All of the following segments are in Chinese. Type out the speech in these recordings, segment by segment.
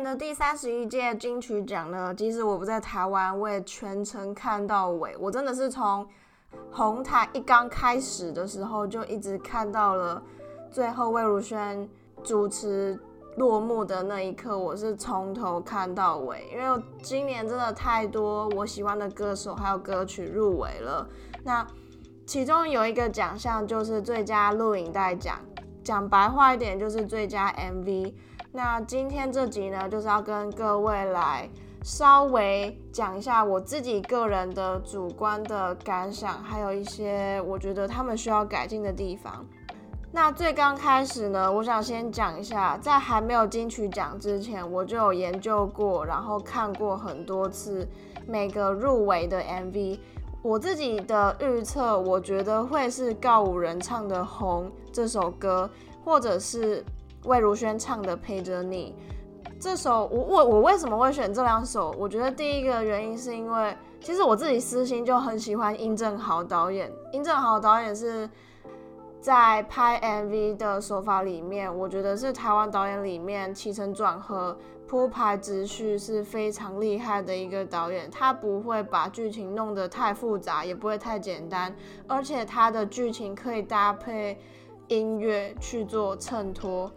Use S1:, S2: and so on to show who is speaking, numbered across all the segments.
S1: 今年的第三十一届金曲奖呢，即使我不在台湾，我也全程看到尾。我真的是从红毯一刚开始的时候，就一直看到了最后魏如萱主持落幕的那一刻，我是从头看到尾。因为今年真的太多我喜欢的歌手还有歌曲入围了。那其中有一个奖项就是最佳录影带奖，讲白话一点就是最佳 MV。那今天这集呢，就是要跟各位来稍微讲一下我自己个人的主观的感想，还有一些我觉得他们需要改进的地方。那最刚开始呢，我想先讲一下，在还没有金曲奖之前，我就有研究过，然后看过很多次每个入围的 MV。我自己的预测，我觉得会是告五人唱的《红》这首歌，或者是。魏如萱唱的《陪着你》这首，我我我为什么会选这两首？我觉得第一个原因是因为，其实我自己私心就很喜欢殷正豪导演。殷正豪导演是在拍 MV 的手法里面，我觉得是台湾导演里面起承转合、铺排秩序是非常厉害的一个导演。他不会把剧情弄得太复杂，也不会太简单，而且他的剧情可以搭配音乐去做衬托。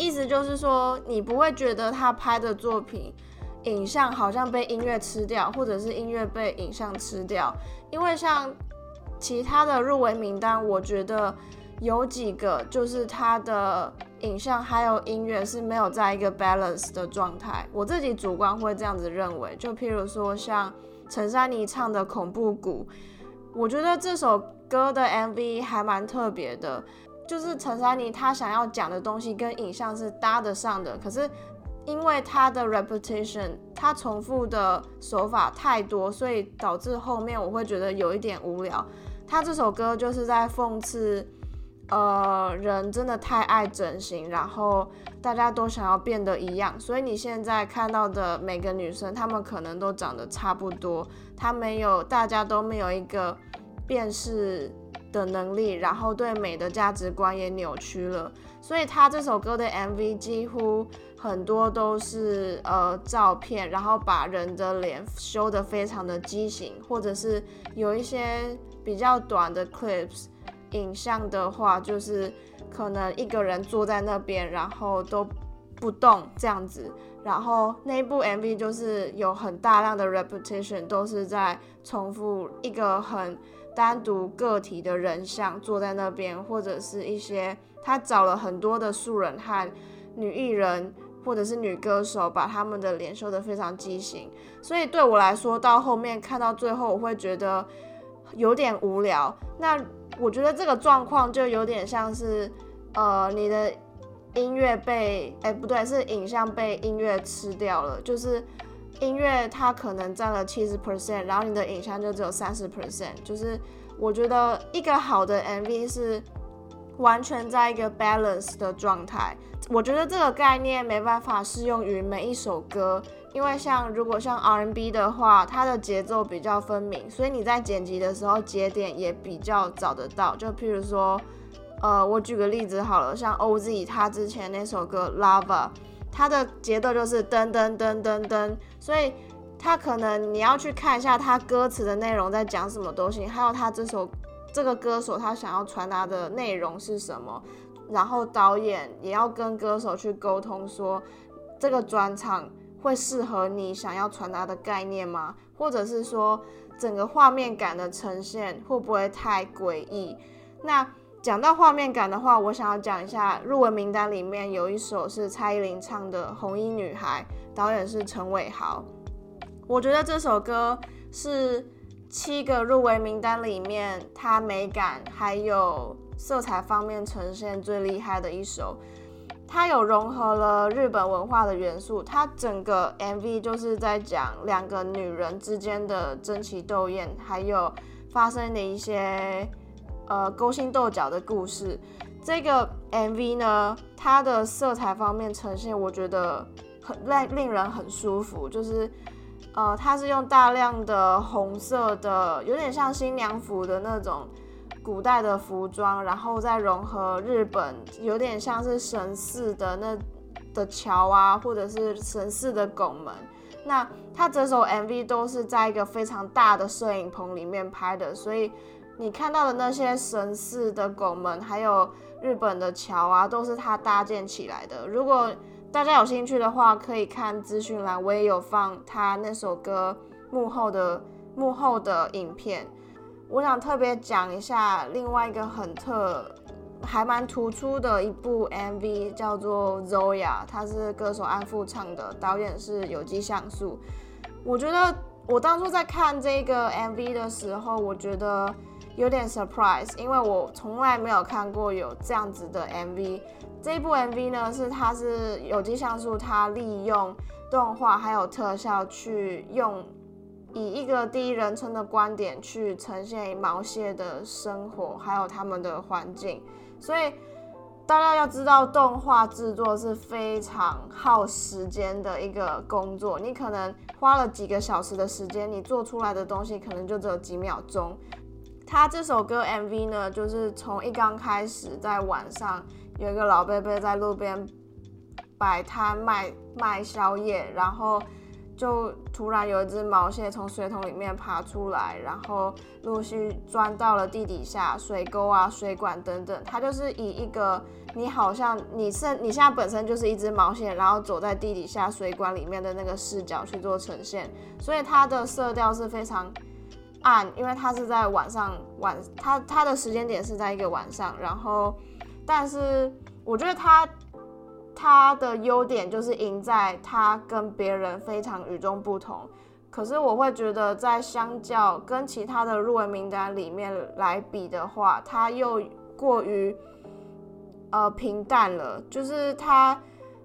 S1: 意思就是说，你不会觉得他拍的作品影像好像被音乐吃掉，或者是音乐被影像吃掉。因为像其他的入围名单，我觉得有几个就是他的影像还有音乐是没有在一个 balance 的状态。我自己主观会这样子认为。就譬如说像陈珊妮唱的《恐怖谷》，我觉得这首歌的 MV 还蛮特别的。就是陈珊妮她想要讲的东西跟影像是搭得上的，可是因为她的 repetition，她重复的手法太多，所以导致后面我会觉得有一点无聊。她这首歌就是在讽刺，呃，人真的太爱整形，然后大家都想要变得一样，所以你现在看到的每个女生，她们可能都长得差不多，她没有，大家都没有一个辨识。的能力，然后对美的价值观也扭曲了，所以他这首歌的 MV 几乎很多都是呃照片，然后把人的脸修得非常的畸形，或者是有一些比较短的 clips 影像的话，就是可能一个人坐在那边，然后都不动这样子，然后那部 MV 就是有很大量的 repetition，都是在重复一个很。单独个体的人像坐在那边，或者是一些他找了很多的素人和女艺人，或者是女歌手，把他们的脸修得非常畸形。所以对我来说，到后面看到最后，我会觉得有点无聊。那我觉得这个状况就有点像是，呃，你的音乐被，哎，不对，是影像被音乐吃掉了，就是。音乐它可能占了七十 percent，然后你的影像就只有三十 percent。就是我觉得一个好的 MV 是完全在一个 balance 的状态。我觉得这个概念没办法适用于每一首歌，因为像如果像 R&B 的话，它的节奏比较分明，所以你在剪辑的时候节点也比较找得到。就譬如说，呃，我举个例子好了，像 OZ 他之前那首歌 Lava。它的节奏就是噔噔噔噔噔，所以他可能你要去看一下他歌词的内容在讲什么东西，还有他这首这个歌手他想要传达的内容是什么，然后导演也要跟歌手去沟通，说这个专场会适合你想要传达的概念吗？或者是说整个画面感的呈现会不会太诡异？那。讲到画面感的话，我想要讲一下入围名单里面有一首是蔡依林唱的《红衣女孩》，导演是陈伟豪。我觉得这首歌是七个入围名单里面，它美感还有色彩方面呈现最厉害的一首。它有融合了日本文化的元素，它整个 MV 就是在讲两个女人之间的争奇斗艳，还有发生的一些。呃，勾心斗角的故事，这个 MV 呢，它的色彩方面呈现，我觉得很令令人很舒服。就是，呃，它是用大量的红色的，有点像新娘服的那种古代的服装，然后再融合日本，有点像是神似的那的桥啊，或者是神寺的拱门。那他整首 MV 都是在一个非常大的摄影棚里面拍的，所以你看到的那些神似的拱门，还有日本的桥啊，都是他搭建起来的。如果大家有兴趣的话，可以看资讯栏，我也有放他那首歌幕后的幕后的影片。我想特别讲一下另外一个很特。还蛮突出的一部 MV，叫做《Zoya》，它是歌手安富唱的，导演是有机像素。我觉得我当初在看这个 MV 的时候，我觉得有点 surprise，因为我从来没有看过有这样子的 MV。这一部 MV 呢，是它是有机像素，它利用动画还有特效去用以一个第一人称的观点去呈现毛蟹的生活，还有他们的环境。所以大家要知道，动画制作是非常耗时间的一个工作。你可能花了几个小时的时间，你做出来的东西可能就只有几秒钟。他这首歌 MV 呢，就是从一刚开始，在晚上有一个老伯伯在路边摆摊卖卖宵夜，然后。就突然有一只毛蟹从水桶里面爬出来，然后陆续钻到了地底下水沟啊、水管等等。它就是以一个你好像你是你现在本身就是一只毛蟹，然后走在地底下水管里面的那个视角去做呈现，所以它的色调是非常暗，因为它是在晚上晚，它它的时间点是在一个晚上，然后但是我觉得它。它的优点就是赢在它跟别人非常与众不同，可是我会觉得在相较跟其他的入围名单里面来比的话，它又过于呃平淡了。就是它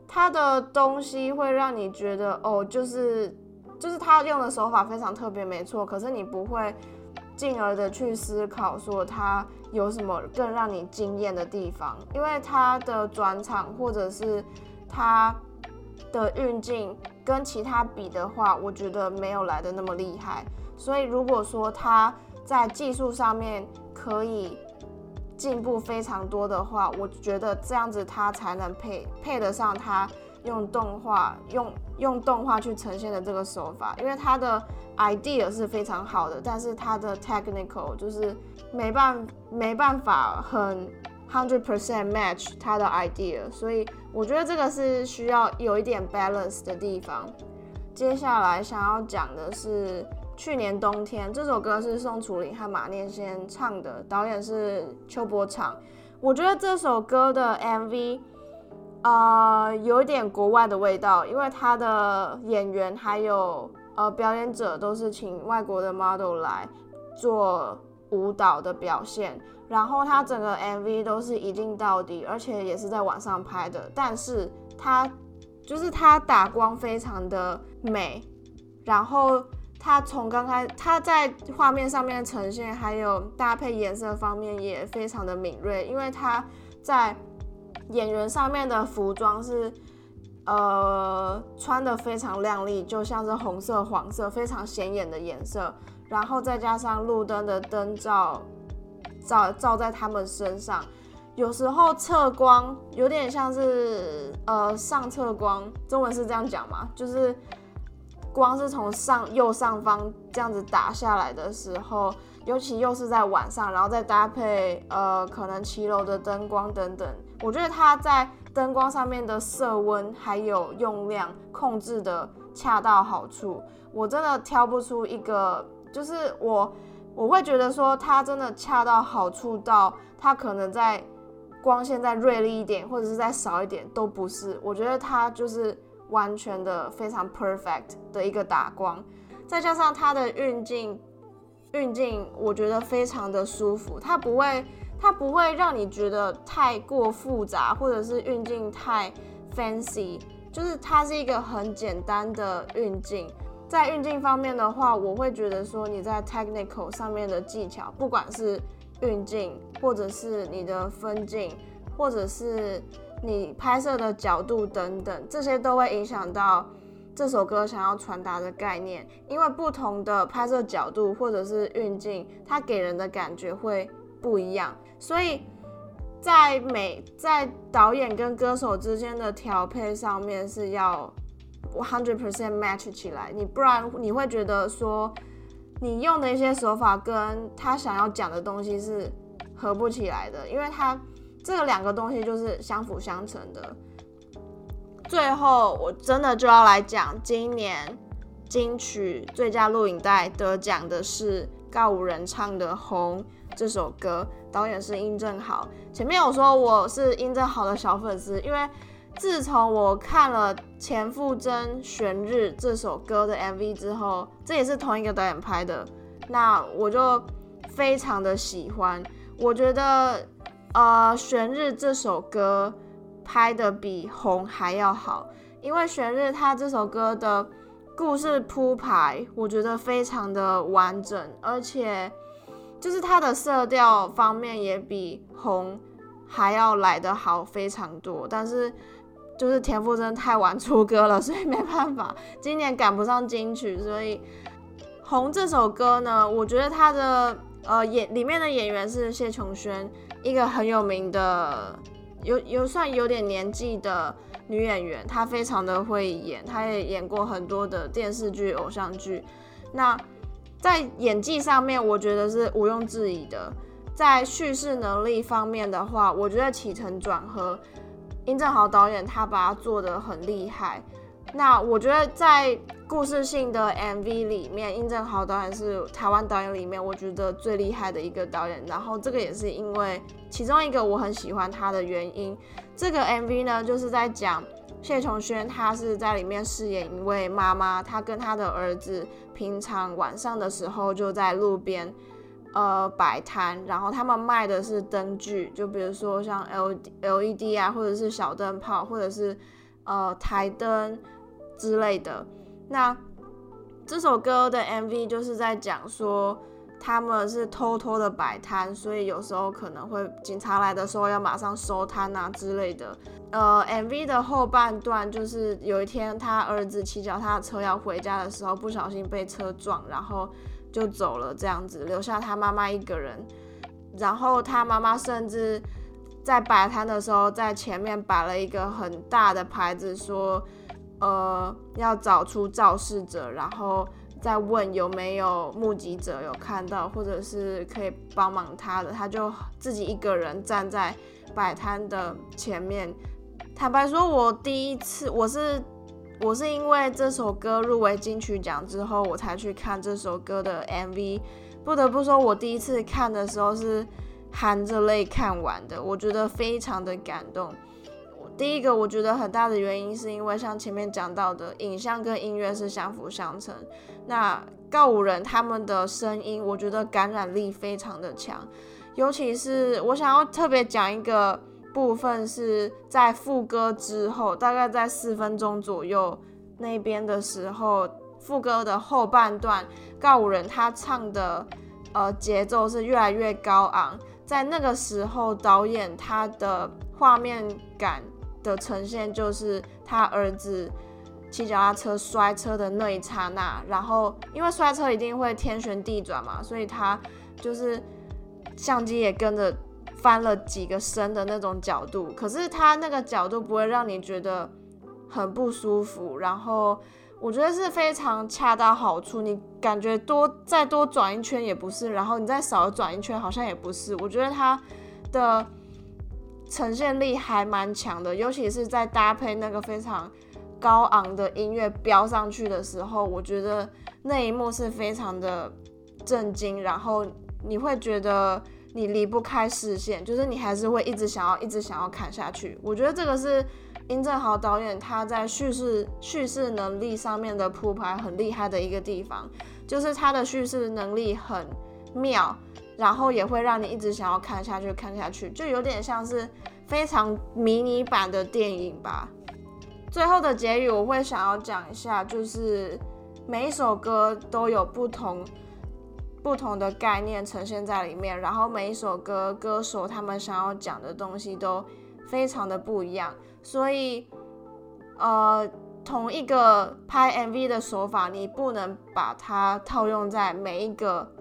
S1: 它的东西会让你觉得哦，就是就是他用的手法非常特别，没错。可是你不会进而的去思考说他。有什么更让你惊艳的地方？因为他的转场或者是他的运镜跟其他比的话，我觉得没有来的那么厉害。所以如果说他在技术上面可以进步非常多的话，我觉得这样子他才能配配得上他用动画用用动画去呈现的这个手法。因为他的 idea 是非常好的，但是他的 technical 就是。没办没办法很 hundred percent match 他的 idea，所以我觉得这个是需要有一点 balance 的地方。接下来想要讲的是去年冬天这首歌是宋楚龄和马念先唱的，导演是邱伯昌。我觉得这首歌的 MV 呃有点国外的味道，因为他的演员还有呃表演者都是请外国的 model 来做。舞蹈的表现，然后他整个 MV 都是一镜到底，而且也是在网上拍的。但是它就是它打光非常的美，然后它从刚开它在画面上面呈现，还有搭配颜色方面也非常的敏锐，因为它在演员上面的服装是呃穿的非常亮丽，就像是红色、黄色，非常显眼的颜色。然后再加上路灯的灯罩，照照在他们身上，有时候侧光有点像是呃上侧光，中文是这样讲吗？就是光是从上右上方这样子打下来的时候，尤其又是在晚上，然后再搭配呃可能骑楼的灯光等等，我觉得它在灯光上面的色温还有用量控制的恰到好处，我真的挑不出一个。就是我，我会觉得说它真的恰到好处到，它可能在光线再锐利一点，或者是再少一点都不是。我觉得它就是完全的非常 perfect 的一个打光，再加上它的运镜，运镜我觉得非常的舒服，它不会，它不会让你觉得太过复杂，或者是运镜太 fancy，就是它是一个很简单的运镜。在运镜方面的话，我会觉得说你在 technical 上面的技巧，不管是运镜，或者是你的分镜，或者是你拍摄的角度等等，这些都会影响到这首歌想要传达的概念。因为不同的拍摄角度或者是运镜，它给人的感觉会不一样。所以在每在导演跟歌手之间的调配上面是要 hundred percent match 起来，你不然你会觉得说你用的一些手法跟他想要讲的东西是合不起来的，因为他这个两个东西就是相辅相成的。最后，我真的就要来讲今年金曲最佳录影带得奖的是告五人唱的《红》这首歌，导演是殷正豪。前面有说我是殷正豪的小粉丝，因为自从我看了钱馥甄《悬日》这首歌的 MV 之后，这也是同一个导演拍的，那我就非常的喜欢。我觉得，呃，《悬日》这首歌。拍的比红还要好，因为玄日他这首歌的故事铺排，我觉得非常的完整，而且就是它的色调方面也比红还要来得好非常多。但是就是田馥甄太晚出歌了，所以没办法，今年赶不上金曲，所以红这首歌呢，我觉得它的呃演里面的演员是谢琼轩，一个很有名的。有有算有点年纪的女演员，她非常的会演，她也演过很多的电视剧、偶像剧。那在演技上面，我觉得是毋庸置疑的。在叙事能力方面的话，我觉得起承转合，殷正豪导演他把它做得很厉害。那我觉得在故事性的 MV 里面，殷正豪导演是台湾导演里面我觉得最厉害的一个导演。然后这个也是因为其中一个我很喜欢他的原因。这个 MV 呢，就是在讲谢琼轩，他是在里面饰演一位妈妈，她跟她的儿子平常晚上的时候就在路边呃摆摊，然后他们卖的是灯具，就比如说像 L LED 啊，或者是小灯泡，或者是呃台灯。之类的，那这首歌的 MV 就是在讲说他们是偷偷的摆摊，所以有时候可能会警察来的时候要马上收摊啊之类的。呃，MV 的后半段就是有一天他儿子骑脚踏车要回家的时候，不小心被车撞，然后就走了这样子，留下他妈妈一个人。然后他妈妈甚至在摆摊的时候，在前面摆了一个很大的牌子说。呃，要找出肇事者，然后再问有没有目击者有看到，或者是可以帮忙他的，他就自己一个人站在摆摊的前面。坦白说，我第一次我是我是因为这首歌入围金曲奖之后，我才去看这首歌的 MV。不得不说，我第一次看的时候是含着泪看完的，我觉得非常的感动。第一个，我觉得很大的原因是因为像前面讲到的，影像跟音乐是相辅相成。那告五人他们的声音，我觉得感染力非常的强。尤其是我想要特别讲一个部分，是在副歌之后，大概在四分钟左右那边的时候，副歌的后半段，告五人他唱的呃节奏是越来越高昂。在那个时候，导演他的画面感。的呈现就是他儿子骑脚踏车摔车的那一刹那，然后因为摔车一定会天旋地转嘛，所以他就是相机也跟着翻了几个身的那种角度，可是他那个角度不会让你觉得很不舒服，然后我觉得是非常恰到好处，你感觉多再多转一圈也不是，然后你再少转一圈好像也不是，我觉得他的。呈现力还蛮强的，尤其是在搭配那个非常高昂的音乐飙上去的时候，我觉得那一幕是非常的震惊，然后你会觉得你离不开视线，就是你还是会一直想要一直想要看下去。我觉得这个是殷正豪导演他在叙事叙事能力上面的铺排很厉害的一个地方，就是他的叙事能力很妙。然后也会让你一直想要看下去，看下去，就有点像是非常迷你版的电影吧。最后的结语我会想要讲一下，就是每一首歌都有不同不同的概念呈现在里面，然后每一首歌歌手他们想要讲的东西都非常的不一样，所以呃，同一个拍 MV 的手法，你不能把它套用在每一个。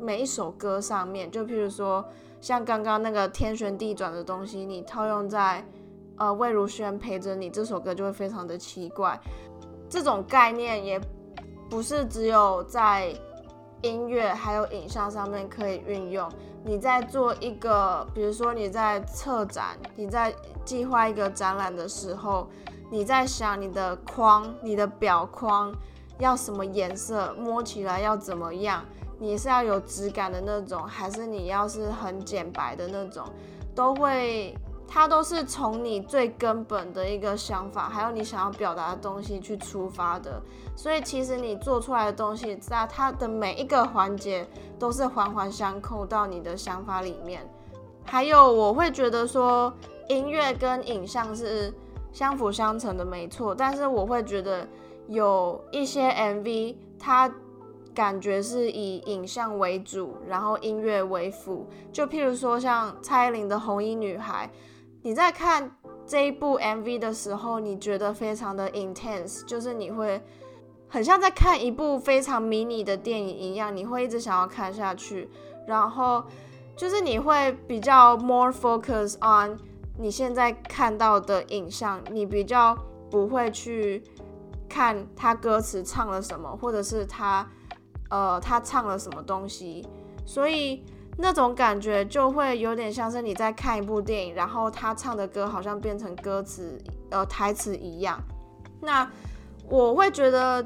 S1: 每一首歌上面。就譬如说，像刚刚那个天旋地转的东西，你套用在呃魏如萱陪着你这首歌，就会非常的奇怪。这种概念也不是只有在音乐还有影像上面可以运用。你在做一个，比如说你在策展，你在计划一个展览的时候，你在想你的框、你的表框要什么颜色，摸起来要怎么样？你是要有质感的那种，还是你要是很简白的那种，都会。它都是从你最根本的一个想法，还有你想要表达的东西去出发的，所以其实你做出来的东西，在它的每一个环节都是环环相扣到你的想法里面。还有，我会觉得说音乐跟影像是相辅相成的，没错。但是我会觉得有一些 MV，它感觉是以影像为主，然后音乐为辅。就譬如说像蔡依林的《红衣女孩》。你在看这一部 MV 的时候，你觉得非常的 intense，就是你会很像在看一部非常迷你的电影一样，你会一直想要看下去。然后就是你会比较 more focus on 你现在看到的影像，你比较不会去看他歌词唱了什么，或者是他呃他唱了什么东西，所以。那种感觉就会有点像是你在看一部电影，然后他唱的歌好像变成歌词呃台词一样。那我会觉得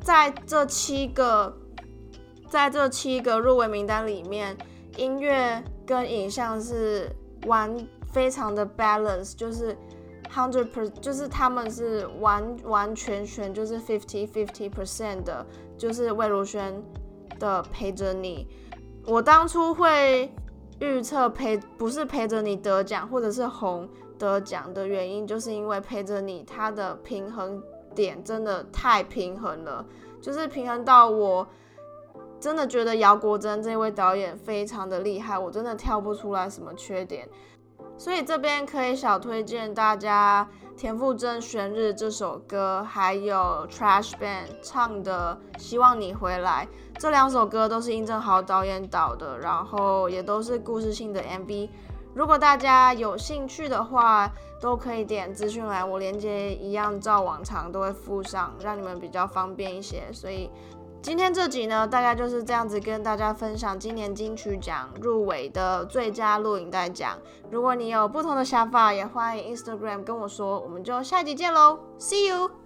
S1: 在这七个在这七个入围名单里面，音乐跟影像是完非常的 balance，就是 hundred per，就是他们是完完全全就是 fifty fifty percent 的，就是魏如萱的陪着你。我当初会预测陪不是陪着你得奖，或者是红得奖的原因，就是因为陪着你，他的平衡点真的太平衡了，就是平衡到我真的觉得姚国珍这位导演非常的厉害，我真的挑不出来什么缺点。所以这边可以小推荐大家田馥甄《悬日》这首歌，还有 Trash Band 唱的《希望你回来》这两首歌都是殷正豪导演导的，然后也都是故事性的 MV。如果大家有兴趣的话，都可以点资讯来，我链接一样照往常都会附上，让你们比较方便一些。所以。今天这集呢，大概就是这样子跟大家分享今年金曲奖入围的最佳录影带奖。如果你有不同的想法，也欢迎 Instagram 跟我说。我们就下集见喽，See you。